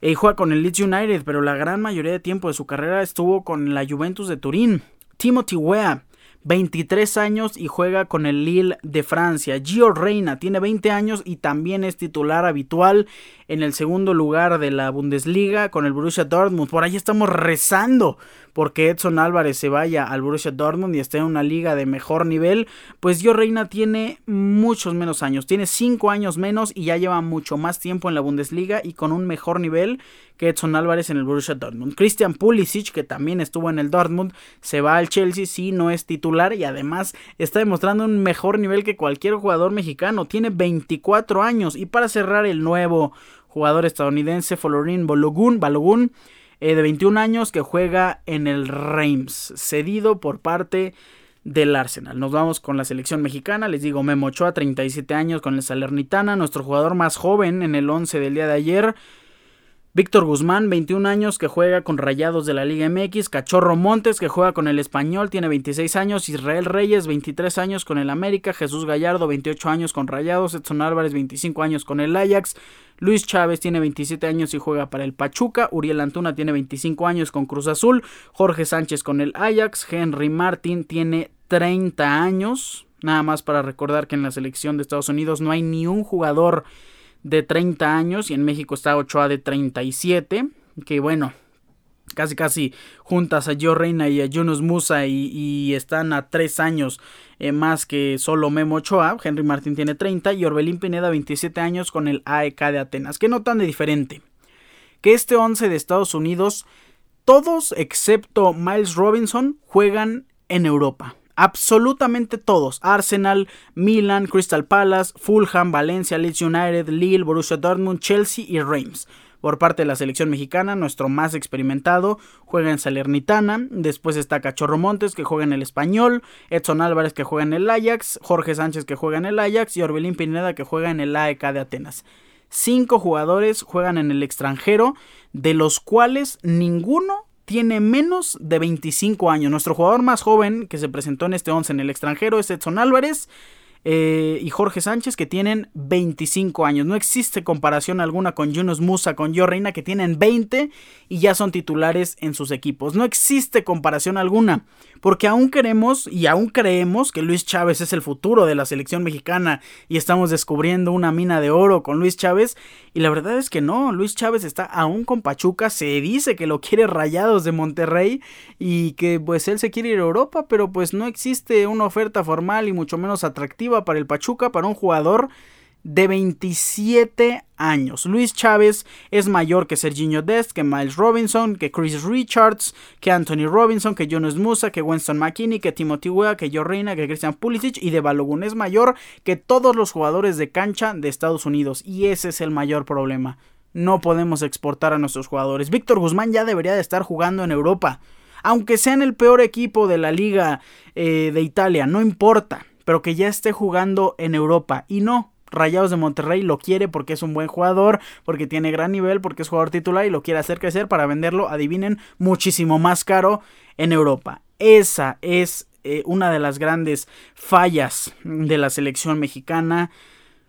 Speaker 1: Y juega con el Leeds United, pero la gran mayoría de tiempo de su carrera estuvo con la Juventus de Turín. Timothy Weah 23 años y juega con el Lille de Francia. Gio Reina tiene 20 años y también es titular habitual en el segundo lugar de la Bundesliga con el Borussia Dortmund. Por ahí estamos rezando porque Edson Álvarez se vaya al Borussia Dortmund y esté en una liga de mejor nivel, pues Gio Reina tiene muchos menos años, tiene 5 años menos y ya lleva mucho más tiempo en la Bundesliga y con un mejor nivel que Edson Álvarez en el Borussia Dortmund. Christian Pulisic, que también estuvo en el Dortmund, se va al Chelsea, sí, no es titular y además está demostrando un mejor nivel que cualquier jugador mexicano, tiene 24 años y para cerrar el nuevo jugador estadounidense Folorín Balogun, Balogun eh, de 21 años que juega en el Reims, cedido por parte del Arsenal. Nos vamos con la selección mexicana, les digo Memo Ochoa, 37 años con el Salernitana, nuestro jugador más joven en el 11 del día de ayer. Víctor Guzmán, 21 años, que juega con Rayados de la Liga MX. Cachorro Montes, que juega con el Español, tiene 26 años. Israel Reyes, 23 años con el América. Jesús Gallardo, 28 años con Rayados. Edson Álvarez, 25 años con el Ajax. Luis Chávez tiene 27 años y juega para el Pachuca. Uriel Antuna tiene 25 años con Cruz Azul. Jorge Sánchez con el Ajax. Henry Martin tiene 30 años. Nada más para recordar que en la selección de Estados Unidos no hay ni un jugador de 30 años y en México está Ochoa de 37. Que bueno, casi casi juntas a Joe Reina y a Yunus Musa y, están a 3 años eh, más que solo Memo Ochoa. Henry Martín tiene 30 y Orbelín Pineda 27 años con el AEK de Atenas. ¿Qué notan de diferente? Que este 11 de Estados Unidos, todos excepto Miles Robinson juegan en Europa. Absolutamente todos. Arsenal, Milan, Crystal Palace, Fulham, Valencia, Leeds United, Lille, Borussia Dortmund, Chelsea y Reims. Por parte de la selección mexicana, nuestro más experimentado juega en Salernitana. Después está Cachorro Montes, que juega en el Español. Edson Álvarez, que juega en el Ajax. Jorge Sánchez, que juega en el Ajax. Y Orbelín Pineda, que juega en el AEK de Atenas. Cinco jugadores juegan en el extranjero, de los cuales ninguno tiene menos de 25 años. Nuestro jugador más joven que se presentó en este 11 en el extranjero es Edson Álvarez. Eh, y Jorge Sánchez que tienen 25 años. No existe comparación alguna con Yunus Musa, con Yo Reina que tienen 20 y ya son titulares en sus equipos. No existe comparación alguna porque aún queremos y aún creemos que Luis Chávez es el futuro de la selección mexicana y estamos descubriendo una mina de oro con Luis Chávez y la verdad es que no, Luis Chávez está aún con Pachuca, se dice que lo quiere Rayados de Monterrey y que pues él se quiere ir a Europa, pero pues no existe una oferta formal y mucho menos atractiva para el Pachuca, para un jugador de 27 años. Luis Chávez es mayor que Serginho Dest, que Miles Robinson, que Chris Richards, que Anthony Robinson, que Jonas Musa, que Winston McKinney, que Timothy Weah, que Joe Reina, que Christian Pulisic y de Balogun es mayor que todos los jugadores de cancha de Estados Unidos y ese es el mayor problema. No podemos exportar a nuestros jugadores. Víctor Guzmán ya debería de estar jugando en Europa. Aunque sea en el peor equipo de la liga eh, de Italia, no importa. Pero que ya esté jugando en Europa. Y no, Rayados de Monterrey lo quiere porque es un buen jugador, porque tiene gran nivel, porque es jugador titular y lo quiere hacer crecer para venderlo, adivinen, muchísimo más caro en Europa. Esa es eh, una de las grandes fallas de la selección mexicana.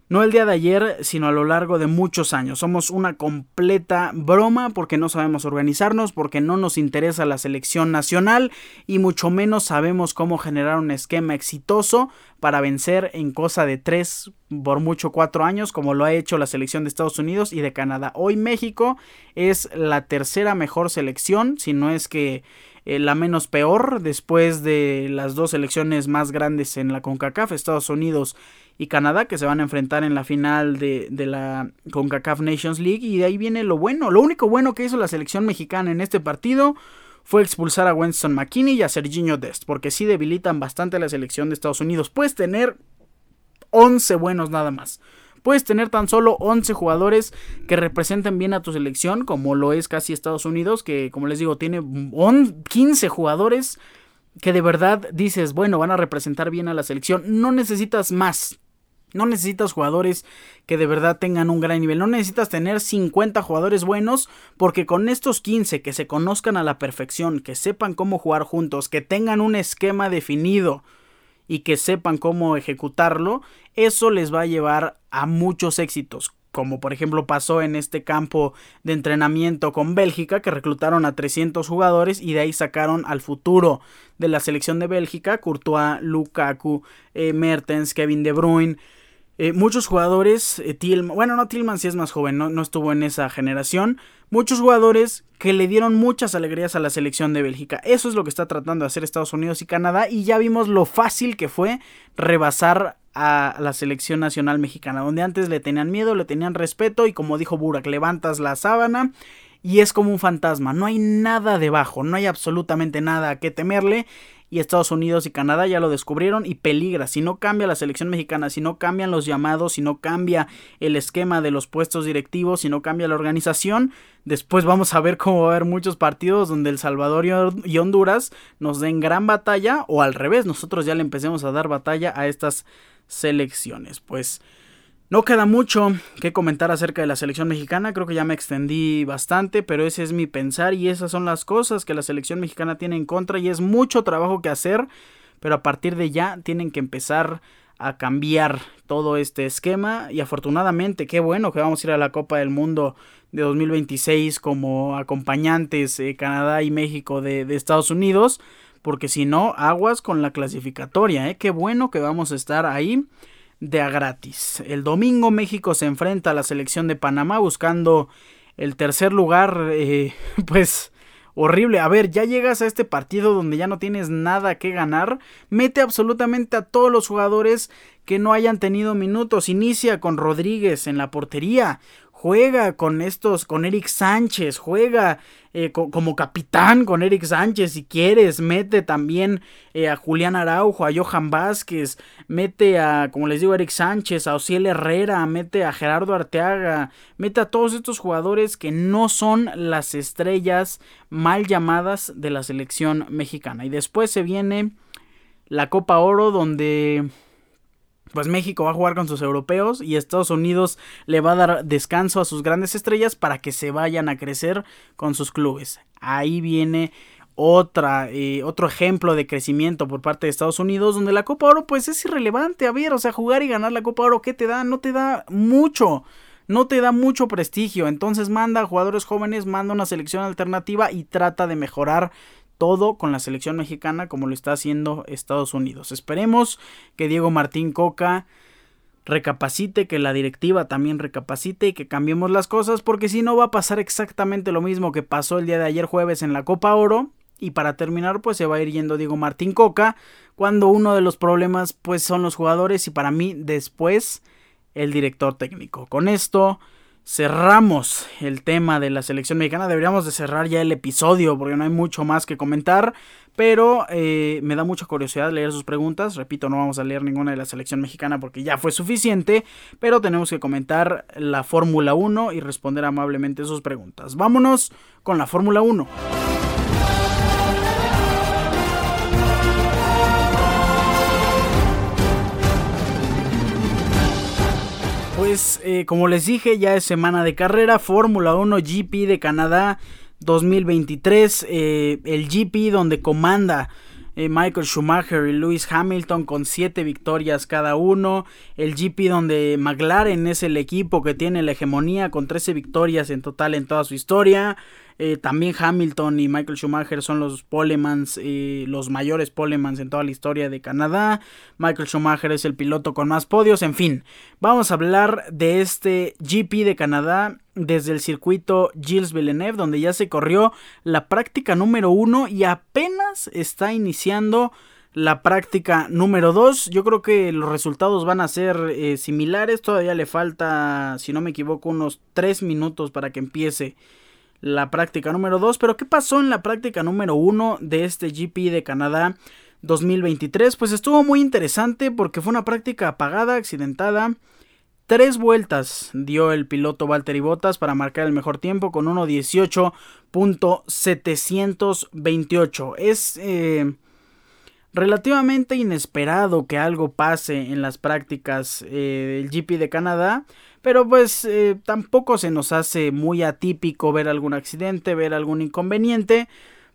Speaker 1: No el día de ayer, sino a lo largo de muchos años. Somos una completa broma porque no sabemos organizarnos, porque no nos interesa la selección nacional y mucho menos sabemos cómo generar un esquema exitoso para vencer en cosa de tres, por mucho cuatro años, como lo ha hecho la selección de Estados Unidos y de Canadá. Hoy México es la tercera mejor selección, si no es que eh, la menos peor, después de las dos selecciones más grandes en la CONCACAF, Estados Unidos y Canadá que se van a enfrentar en la final de, la CONCACAF Nations League y de ahí viene lo bueno. Lo único bueno que hizo la selección mexicana en este partido fue expulsar a Winston McKinney y a Serginho Dest, porque sí debilitan bastante a la selección de Estados Unidos. Puedes tener 11 buenos nada más. Puedes tener tan solo 11 jugadores que representen bien a tu selección, como lo es casi Estados Unidos, que como les digo, tiene 15 jugadores que de verdad dices, bueno, van a representar bien a la selección. No necesitas más. No necesitas jugadores que de verdad tengan un gran nivel. No necesitas tener 50 jugadores buenos porque con estos 15 que se conozcan a la perfección, que sepan cómo jugar juntos, que tengan un esquema definido y que sepan cómo ejecutarlo, eso les va a llevar a muchos éxitos como por ejemplo pasó en este campo de entrenamiento con Bélgica, que reclutaron a 300 jugadores y de ahí sacaron al futuro de la selección de Bélgica, Courtois, Lukaku, eh, Mertens, Kevin De Bruyne, eh, muchos jugadores, eh, bueno, no Tillman si es más joven, no, no, estuvo en esa generación. Muchos jugadores que le dieron muchas alegrías a la selección de Bélgica. Eso es lo que está tratando de hacer Estados Unidos y Canadá. Y ya vimos lo fácil que fue rebasar a la selección nacional mexicana. Donde antes le tenían miedo, le tenían respeto. Y como dijo Burak, levantas la sábana y es como un fantasma. No hay nada debajo, no hay absolutamente nada que temerle y Estados Unidos y Canadá ya lo descubrieron y peligra. Si no cambia la selección mexicana, si no cambian los llamados, si no cambia el esquema de los puestos directivos, si no cambia la organización, después vamos a ver cómo va a haber muchos partidos donde El Salvador y Honduras nos den gran batalla o al revés, nosotros ya le empecemos a dar batalla a estas selecciones. Pues no queda mucho que comentar acerca de la selección mexicana, creo que ya me extendí bastante, pero ese es mi pensar y esas son las cosas que la selección mexicana tiene en contra y es mucho trabajo que hacer, pero a partir de ya tienen que empezar a cambiar todo este esquema y afortunadamente qué bueno que vamos a ir a la Copa del Mundo de 2026 como acompañantes eh, Canadá y México de, Estados Unidos, porque si no, aguas con la clasificatoria, eh, qué bueno que vamos a estar ahí de a gratis. El domingo México se enfrenta a la selección de Panamá buscando el tercer lugar, eh, pues horrible. A ver, ya llegas a este partido donde ya no tienes nada que ganar. Mete absolutamente a todos los jugadores que no hayan tenido minutos. Inicia con Rodríguez en la portería. Juega con estos, con Eric Sánchez, juega eh, como capitán con Eric Sánchez si quieres, mete también eh, a Julián Araujo, a Johan Vázquez, mete a, como les digo, Eric Sánchez, a Ociel Herrera, mete a Gerardo Arteaga, mete a todos estos jugadores que no son las estrellas mal llamadas de la selección mexicana. Y después se viene la Copa Oro donde pues México va a jugar con sus europeos y Estados Unidos le va a dar descanso a sus grandes estrellas para que se vayan a crecer con sus clubes. Ahí viene otra, eh, otro ejemplo de crecimiento por parte de Estados Unidos, donde la Copa Oro pues es irrelevante. A ver, o sea, jugar y ganar la Copa Oro, ¿qué te da? No te da mucho. No te da mucho prestigio. Entonces manda a jugadores jóvenes, manda una selección alternativa y trata de mejorar todo con la selección mexicana como lo está haciendo Estados Unidos. Esperemos que Diego Martín Coca recapacite, que la directiva también recapacite y que cambiemos las cosas porque si no va a pasar exactamente lo mismo que pasó el día de ayer jueves en la Copa Oro y para terminar pues se va a ir yendo Diego Martín Coca cuando uno de los problemas pues son los jugadores y para mí después el director técnico. Con esto cerramos el tema de la selección mexicana. Deberíamos de cerrar ya el episodio porque no hay mucho más que comentar. Pero eh, me da mucha curiosidad leer sus preguntas. Repito, no vamos a leer ninguna de la selección mexicana porque ya fue suficiente. Pero tenemos que comentar la Fórmula 1 y responder amablemente sus preguntas. Vámonos con la Fórmula 1. Pues eh, como les dije, ya es semana de carrera, Fórmula 1 GP de Canadá 2023, eh, el GP donde comanda eh, Michael Schumacher y Lewis Hamilton con 7 victorias cada uno, el GP donde McLaren es el equipo que tiene la hegemonía con 13 victorias en total en toda su historia, eh, también Hamilton y Michael Schumacher son los polemans, eh, los mayores polemans en toda la historia de Canadá. Michael Schumacher es el piloto con más podios. En fin, vamos a hablar de este GP de Canadá desde el circuito Gilles Villeneuve, donde ya se corrió la práctica número uno y apenas está iniciando la práctica número 2. Yo creo que los resultados van a ser eh, similares. Todavía le falta, si no me equivoco, unos 3 minutos para que empiece la práctica número 2. Pero ¿qué pasó en la práctica número 1 de este GP de Canadá 2023? Pues estuvo muy interesante porque fue una práctica apagada, accidentada. Tres vueltas dio el piloto Valtteri Bottas para marcar el mejor tiempo con 1.18.728. Es eh, relativamente inesperado que algo pase en las prácticas eh, del GP de Canadá. Pero pues eh, tampoco se nos hace muy atípico ver algún accidente, ver algún inconveniente.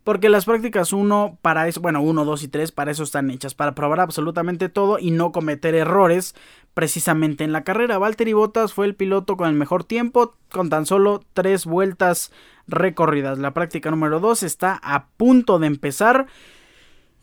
Speaker 1: Porque las prácticas 1 para eso, bueno, 1, 2 y 3 para eso están hechas, para probar absolutamente todo y no cometer errores precisamente en la carrera. Valtteri Bottas fue el piloto con el mejor tiempo, con tan solo 3 vueltas recorridas. La práctica número 2 está a punto de empezar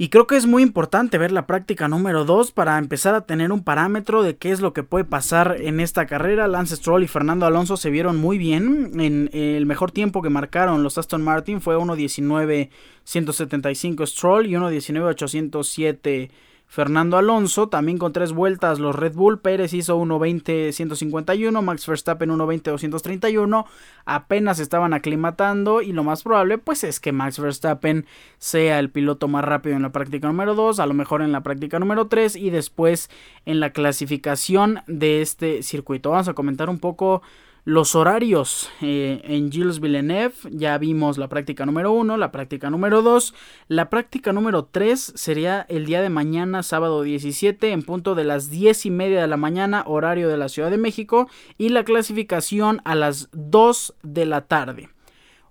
Speaker 1: y creo que es muy importante ver la práctica número 2 para empezar a tener un parámetro de qué es lo que puede pasar en esta carrera. Lance Stroll y Fernando Alonso se vieron muy bien. En el mejor tiempo que marcaron los Aston Martin fue 1.19.175 Stroll y 1.19.807 Fernando Alonso, también con tres vueltas los Red Bull, Pérez hizo 1.20-151, Max Verstappen 1.20-231, apenas estaban aclimatando y lo más probable pues es que Max Verstappen sea el piloto más rápido en la práctica número 2, a lo mejor en la práctica número 3 y después en la clasificación de este circuito. Vamos a comentar un poco los horarios eh, en Gilles Villeneuve, ya vimos la práctica número 1, la práctica número 2, la práctica número 3 sería el día de mañana, sábado 17, en punto de las 10 y media de la mañana, horario de la Ciudad de México, y la clasificación a las 2 de la tarde.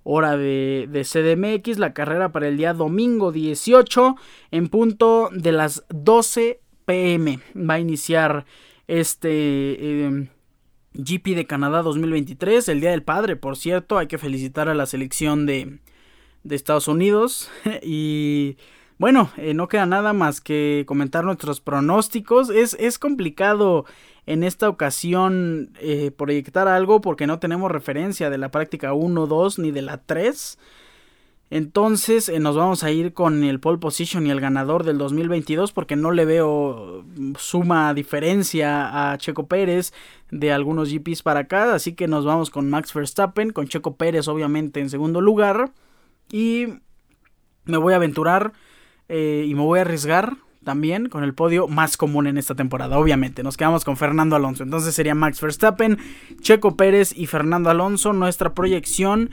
Speaker 1: Hora de, CDMX, la carrera para el día domingo 18, en punto de las 12 pm. Va a iniciar este... Em, GP de Canadá 2023, el Día del Padre, por cierto, hay que felicitar a la selección de, de Estados Unidos y bueno, eh, no queda nada más que comentar nuestros pronósticos. Es, es complicado en esta ocasión eh, proyectar algo porque no tenemos referencia de la práctica 1, 2 ni de la 3. Entonces eh, nos vamos a ir con el pole position y el ganador del 2022 porque no le veo suma diferencia a Checo Pérez de algunos GPs para acá. Así que nos vamos con Max Verstappen, con Checo Pérez obviamente en segundo lugar. Y me voy a aventurar eh, y me voy a arriesgar también con el podio más común en esta temporada. Obviamente, nos quedamos con Fernando Alonso. Entonces sería Max Verstappen, Checo Pérez y Fernando Alonso. Nuestra proyección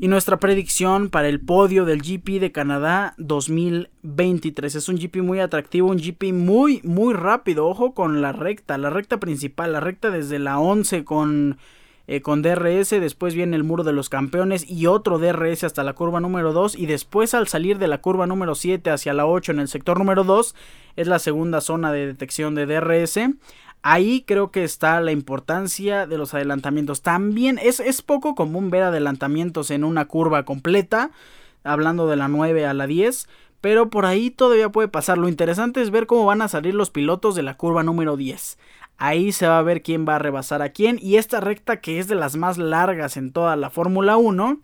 Speaker 1: y nuestra predicción para el podio del GP de Canadá 2023. Es un GP muy atractivo, un GP muy, muy rápido. Ojo con la recta, la recta principal, la recta desde la 11 con, eh, con DRS. Después viene el muro de los campeones y otro DRS hasta la curva número 2. Y después al salir de la curva número 7 hacia la 8 en el sector número 2 es la segunda zona de detección de DRS. Ahí creo que está la importancia de los adelantamientos. También es, es poco común ver adelantamientos en una curva completa, hablando de la 9 a la 10, pero por ahí todavía puede pasar. Lo interesante es ver cómo van a salir los pilotos de la curva número 10. Ahí se va a ver quién va a rebasar a quién. Y esta recta que es de las más largas en toda la Fórmula 1,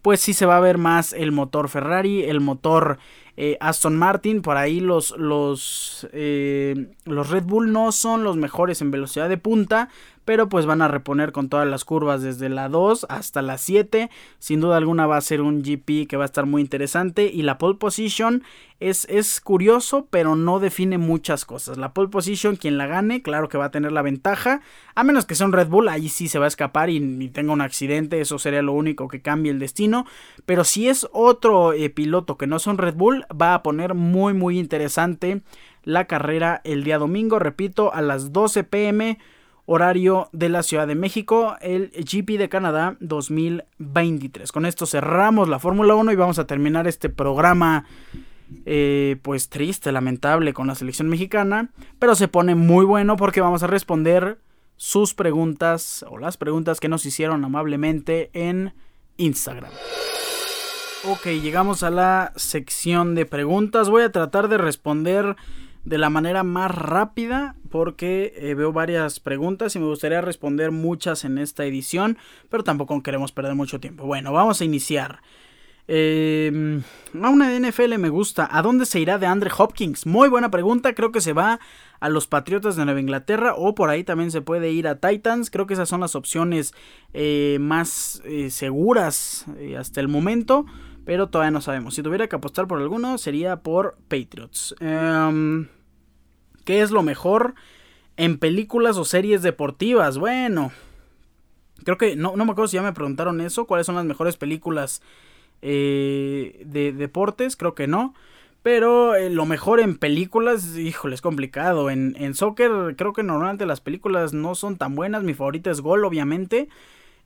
Speaker 1: pues sí se va a ver más el motor Ferrari, el motor eh, Aston Martin, por ahí los, los, eh, los Red Bull no son los mejores en velocidad de punta, pero pues van a reponer con todas las curvas desde la 2 hasta la 7. Sin duda alguna va a ser un GP que va a estar muy interesante y la pole position es, es curioso, pero no define muchas cosas. La pole position, quien la gane, claro que va a tener la ventaja, a menos que sea un Red Bull, ahí sí se va a escapar y, tenga un accidente, eso sería lo único que cambie el destino. Pero si es otro eh, piloto que no es un Red Bull, va a poner muy muy interesante la carrera el día domingo, repito, a las 12 pm horario de la Ciudad de México, el GP de Canadá 2023. Con esto cerramos la Fórmula 1 y vamos a terminar este programa eh, pues triste, lamentable con la selección mexicana, pero se pone muy bueno porque vamos a responder sus preguntas o las preguntas que nos hicieron amablemente en Instagram. Ok, llegamos a la sección de preguntas. Voy a tratar de responder de la manera más rápida porque eh, veo varias preguntas y me gustaría responder muchas en esta edición, pero tampoco queremos perder mucho tiempo. Bueno, vamos a iniciar. Eh, a una de NFL me gusta. ¿A dónde se irá de Andre Hopkins? Muy buena pregunta. Creo que se va a los Patriotas de Nueva Inglaterra o por ahí también se puede ir a Titans. Creo que esas son las opciones eh, más eh, seguras hasta el momento. Pero todavía no sabemos. Si tuviera que apostar por alguno, sería por Patriots. Em, ¿Qué es lo mejor en películas o series deportivas? Bueno, creo que no, no me acuerdo si ya me preguntaron eso. ¿Cuáles son las mejores películas eh, de deportes? Creo que no. Pero eh, lo mejor en películas, híjole, es complicado. En, en soccer creo que normalmente las películas no son tan buenas. Mi favorita es Gol, obviamente.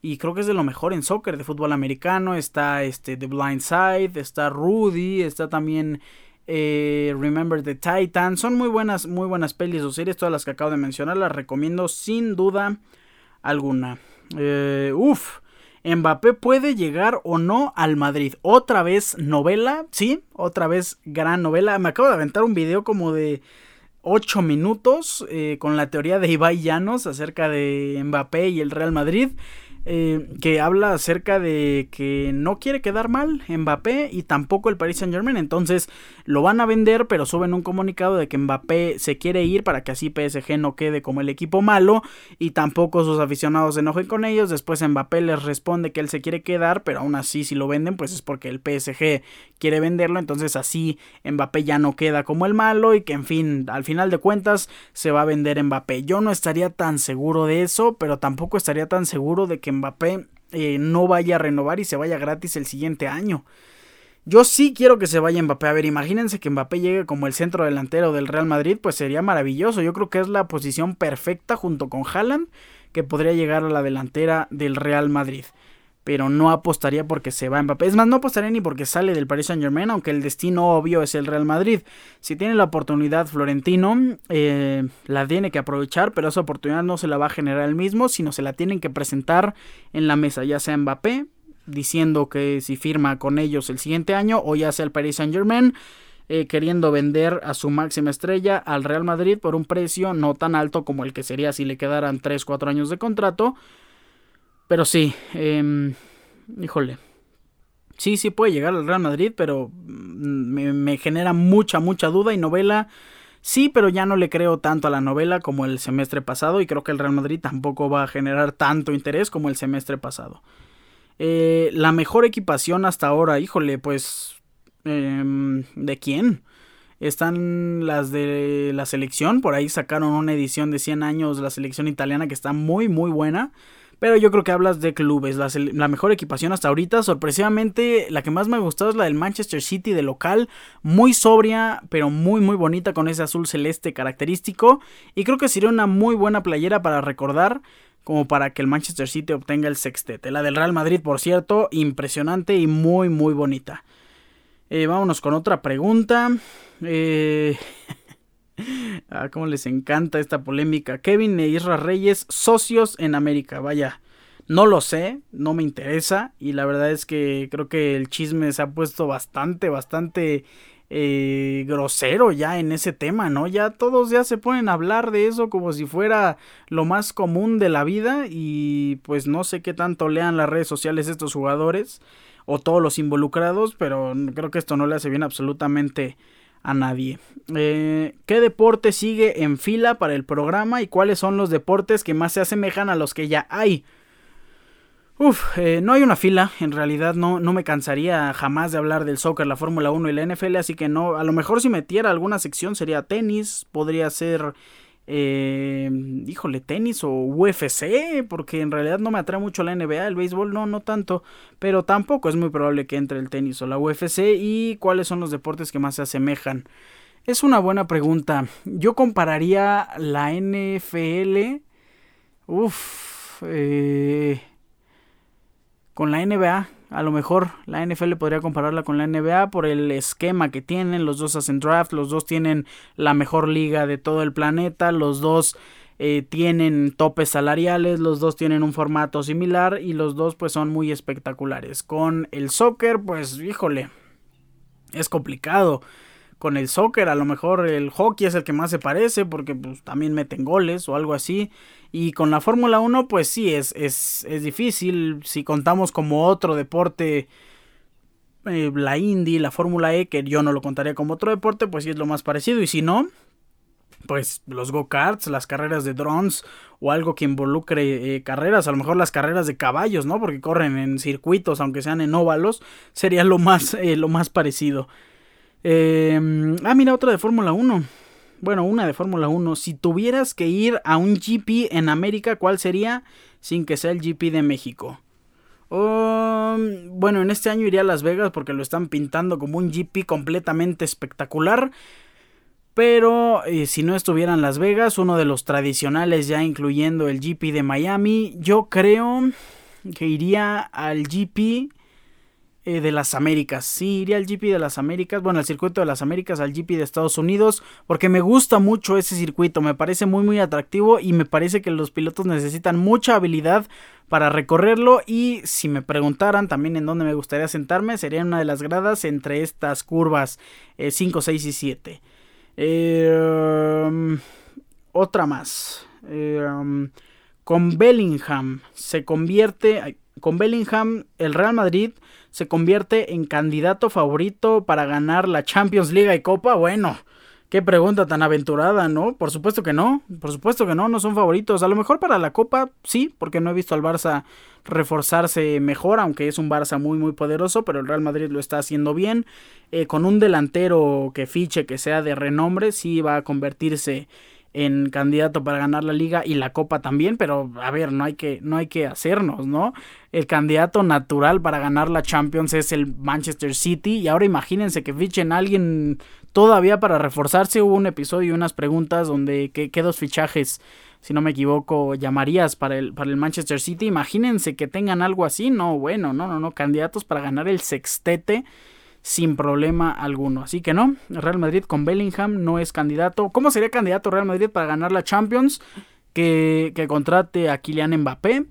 Speaker 1: Y creo que es de lo mejor en soccer, de fútbol americano. Está este The Blind Side, está Rudy, está también eh, Remember the Titan. Son muy buenas, muy buenas pelis o series. Todas las que acabo de mencionar las recomiendo sin duda alguna. Eh, uf. Mbappé puede llegar o no al Madrid. Otra vez novela, sí, otra vez gran novela. Me acabo de aventar un video como de 8 minutos eh, con la teoría de Ibai Llanos acerca de Mbappé y el Real Madrid. Eh, que habla acerca de que no quiere quedar mal Mbappé y tampoco el Paris Saint Germain. Entonces lo van a vender, pero suben un comunicado de que Mbappé se quiere ir para que así PSG no quede como el equipo malo y tampoco sus aficionados se enojen con ellos. Después Mbappé les responde que él se quiere quedar, pero aún así si lo venden, pues es porque el PSG quiere venderlo. Entonces así Mbappé ya no queda como el malo y que en fin, al final de cuentas se va a vender Mbappé. Yo no estaría tan seguro de eso, pero tampoco estaría tan seguro de que Mbappé eh, no vaya a renovar y se vaya gratis el siguiente año. Yo sí quiero que se vaya Mbappé. A ver, imagínense que Mbappé llegue como el centro delantero del Real Madrid, pues sería maravilloso. Yo creo que es la posición perfecta junto con Haaland que podría llegar a la delantera del Real Madrid pero no apostaría porque se va Mbappé. Es más, no apostaría ni porque sale del Paris Saint Germain, aunque el destino obvio es el Real Madrid. Si tiene la oportunidad Florentino, eh, la tiene que aprovechar, pero esa oportunidad no se la va a generar él mismo, sino se la tienen que presentar en la mesa, ya sea Mbappé, diciendo que si firma con ellos el siguiente año, o ya sea el Paris Saint Germain. Eh, queriendo vender a su máxima estrella al Real Madrid por un precio no tan alto como el que sería si le quedaran 3-4 años de contrato, pero sí, eh, híjole. Sí, sí puede llegar al Real Madrid, pero mm, me, genera mucha, mucha duda y novela. Sí, pero ya no le creo tanto a la novela como el semestre pasado y creo que el Real Madrid tampoco va a generar tanto interés como el semestre pasado. Eh, la mejor equipación hasta ahora, híjole, pues... Em, ¿De quién? Están las de la selección, por ahí sacaron una edición de 100 años de la selección italiana que está muy muy buena. Pero yo creo que hablas de clubes. La, mejor equipación hasta ahorita, sorpresivamente, la que más me ha gustado es la del Manchester City de local. Muy sobria, pero muy, muy bonita con ese azul celeste característico. Y creo que sería una muy buena playera para recordar, como para que el Manchester City obtenga el sextete. La del Real Madrid, por cierto, impresionante y muy, muy bonita. Eh, vámonos con otra pregunta. Eh... ah, cómo les encanta esta polémica. Kevin e Isra Reyes, socios en América. Vaya, no lo sé, no me interesa. Y la verdad es que creo que el chisme se ha puesto bastante, bastante eh, grosero ya en ese tema, ¿no? Ya todos ya se ponen a hablar de eso como si fuera lo más común de la vida. Y pues no sé qué tanto lean las redes sociales estos jugadores o todos los involucrados, pero creo que esto no le hace bien absolutamente a nadie. Eh, ¿Qué deporte sigue en fila para el programa y cuáles son los deportes que más se asemejan a los que ya hay? Uf, eh, no hay una fila, en realidad no, no me cansaría jamás de hablar del soccer, la Fórmula 1 y la NFL, así que no, a lo mejor si metiera alguna sección sería tenis, podría ser eh, híjole, tenis o UFC, porque en realidad no me atrae mucho la NBA, el béisbol no, no tanto, pero tampoco es muy probable que entre el tenis o la UFC y cuáles son los deportes que más se asemejan. Es una buena pregunta. Yo compararía la NFL, uff, eh, con la NBA. A lo mejor la NFL podría compararla con la NBA por el esquema que tienen. Los dos hacen draft, los dos tienen la mejor liga de todo el planeta, los dos eh, tienen topes salariales, los dos tienen un formato similar y los dos pues son muy espectaculares. Con el soccer pues híjole, es complicado con el soccer, a lo mejor el hockey es el que más se parece porque pues, también meten goles o algo así. Y con la Fórmula 1 pues sí, es, es, es, difícil. Si contamos como otro deporte eh, la Indy, la Fórmula E, que yo no lo contaría como otro deporte, pues sí es lo más parecido. Y si no, pues los go-karts, las carreras de drones o algo que involucre eh, carreras, a lo mejor las carreras de caballos, ¿no? Porque corren en circuitos, aunque sean en óvalos, sería lo más, eh, lo más parecido. Em, ah, mira, otra de Fórmula 1. Bueno, una de Fórmula 1. Si tuvieras que ir a un GP en América, ¿cuál sería? Sin que sea el GP de México. Um, bueno, en este año iría a Las Vegas porque lo están pintando como un GP completamente espectacular. Pero eh, si no estuviera en Las Vegas, uno de los tradicionales ya incluyendo el GP de Miami, yo creo que iría al GP eh, de las Américas. Sí, iría al GP de las Américas, bueno, al circuito de las Américas, al GP de Estados Unidos, porque me gusta mucho ese circuito, me parece muy muy atractivo y me parece que los pilotos necesitan mucha habilidad para recorrerlo y si me preguntaran también en dónde me gustaría sentarme, sería en una de las gradas entre estas curvas 5, eh, 6 y 7. Eh, otra más. con Bellingham se convierte... Con Bellingham, el Real Madrid se convierte en candidato favorito para ganar la Champions League y Copa? Bueno, qué pregunta tan aventurada, ¿no? Por supuesto que no, por supuesto que no, no son favoritos. A lo mejor para la Copa sí, porque no he visto al Barça reforzarse mejor, aunque es un Barça muy muy poderoso, pero el Real Madrid lo está haciendo bien. Eh, con un delantero que fiche, que sea de renombre, sí va a convertirse en candidato para ganar la liga y la copa también, pero a ver, no hay que no hay que hacernos, ¿no? El candidato natural para ganar la Champions es el Manchester City y ahora imagínense que fichen a alguien todavía para reforzarse. Hubo un episodio y unas preguntas donde qué dos fichajes, si no me equivoco, llamarías para el para el Manchester City. Imagínense que tengan algo así, no, bueno, no, no, no, candidatos para ganar el sextete sin problema alguno. Así que no, Real Madrid con Bellingham no es candidato. ¿Cómo sería candidato Real Madrid para ganar la Champions? Que, contrate a Kylian Mbappé,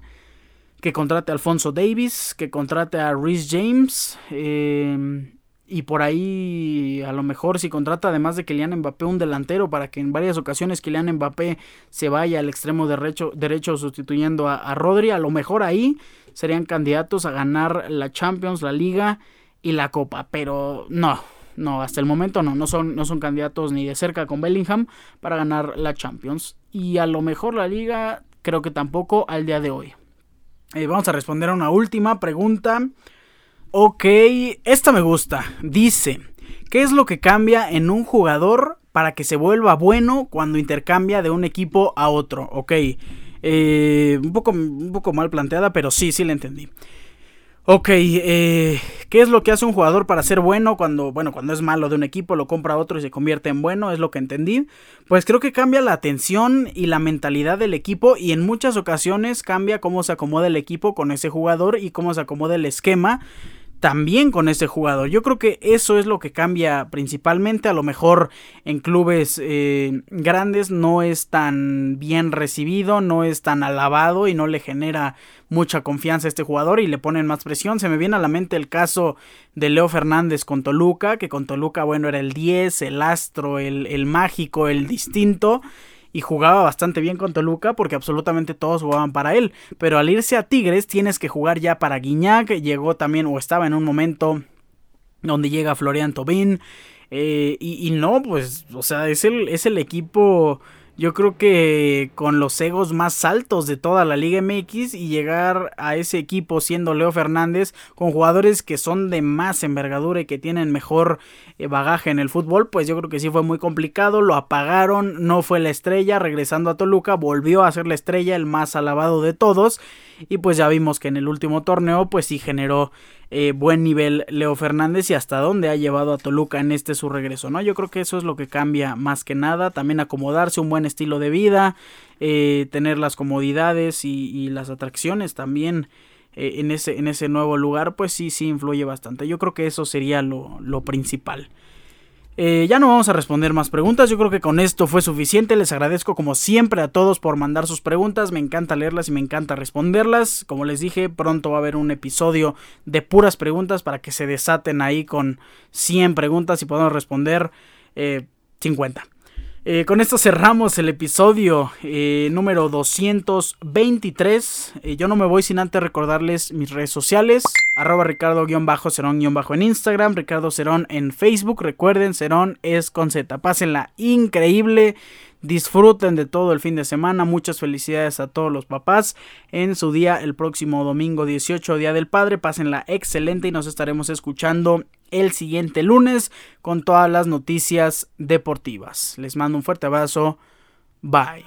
Speaker 1: que contrate a Alfonso Davis, que contrate a Rhys James. Eh, y por ahí a lo mejor si contrata además de Kylian Mbappé un delantero para que en varias ocasiones Kylian Mbappé se vaya al extremo derecho, derecho sustituyendo a, a Rodri, a lo mejor ahí serían candidatos a ganar la Champions, la Liga y la Copa, pero no, no, hasta el momento no, no son, no son candidatos ni de cerca con Bellingham para ganar la Champions. Y a lo mejor la liga creo que tampoco al día de hoy. Eh, vamos a responder a una última pregunta. Ok, esta me gusta. Dice, ¿qué es lo que cambia en un jugador para que se vuelva bueno cuando intercambia de un equipo a otro? Ok, eh, un, poco, un poco mal planteada, pero sí, sí la entendí. Ok, eh, ¿qué es lo que hace un jugador para ser bueno cuando, bueno, cuando es malo de un equipo, lo compra otro y se convierte en bueno? Es lo que entendí. Pues creo que cambia la atención y la mentalidad del equipo y en muchas ocasiones cambia cómo se acomoda el equipo con ese jugador y cómo se acomoda el esquema también con ese jugador. Yo creo que eso es lo que cambia principalmente. A lo mejor en clubes eh, grandes no es tan bien recibido, no es tan alabado y no le genera mucha confianza a este jugador y le ponen más presión. Se me viene a la mente el caso de Leo Fernández con Toluca, que con Toluca, bueno, era el 10, el astro, el, el mágico, el distinto y jugaba bastante bien con Toluca porque absolutamente todos jugaban para él. Pero al irse a Tigres tienes que jugar ya para Guiñac, llegó también o estaba en un momento donde llega Florian Tobin. Eh, y, y, no, pues, o sea, es el, es el equipo yo creo que con los egos más altos de toda la Liga MX y llegar a ese equipo siendo Leo Fernández con jugadores que son de más envergadura y que tienen mejor eh, bagaje en el fútbol, pues yo creo que sí fue muy complicado, lo apagaron, no fue la estrella, regresando a Toluca volvió a ser la estrella, el más alabado de todos y pues ya vimos que en el último torneo pues sí generó eh, buen nivel Leo Fernández y hasta dónde ha llevado a Toluca en este su regreso, ¿no? Yo creo que eso es lo que cambia más que nada, también acomodarse, un buen estilo de vida, eh, tener las comodidades y, las atracciones también eh, en, ese, en ese nuevo lugar, pues sí, sí influye bastante. Yo creo que eso sería lo, lo principal. Eh, ya no vamos a responder más preguntas, yo creo que con esto fue suficiente, les agradezco como siempre a todos por mandar sus preguntas, me encanta leerlas y me encanta responderlas, como les dije, pronto va a haber un episodio de puras preguntas para que se desaten ahí con 100 preguntas y podamos responder 50. Eh, con esto cerramos el episodio eh, número 223. Eh, yo no me voy sin antes recordarles mis redes sociales. Arroba Ricardo-Cerón- en Instagram. Ricardo Cerón en Facebook. Recuerden, Cerón es con Z. Pásenla increíble. Disfruten de todo el fin de semana. Muchas felicidades a todos los papás en su día el próximo domingo 18, Día del Padre. Pásenla excelente y nos estaremos escuchando el siguiente lunes con todas las noticias deportivas. Les mando un fuerte abrazo. Bye.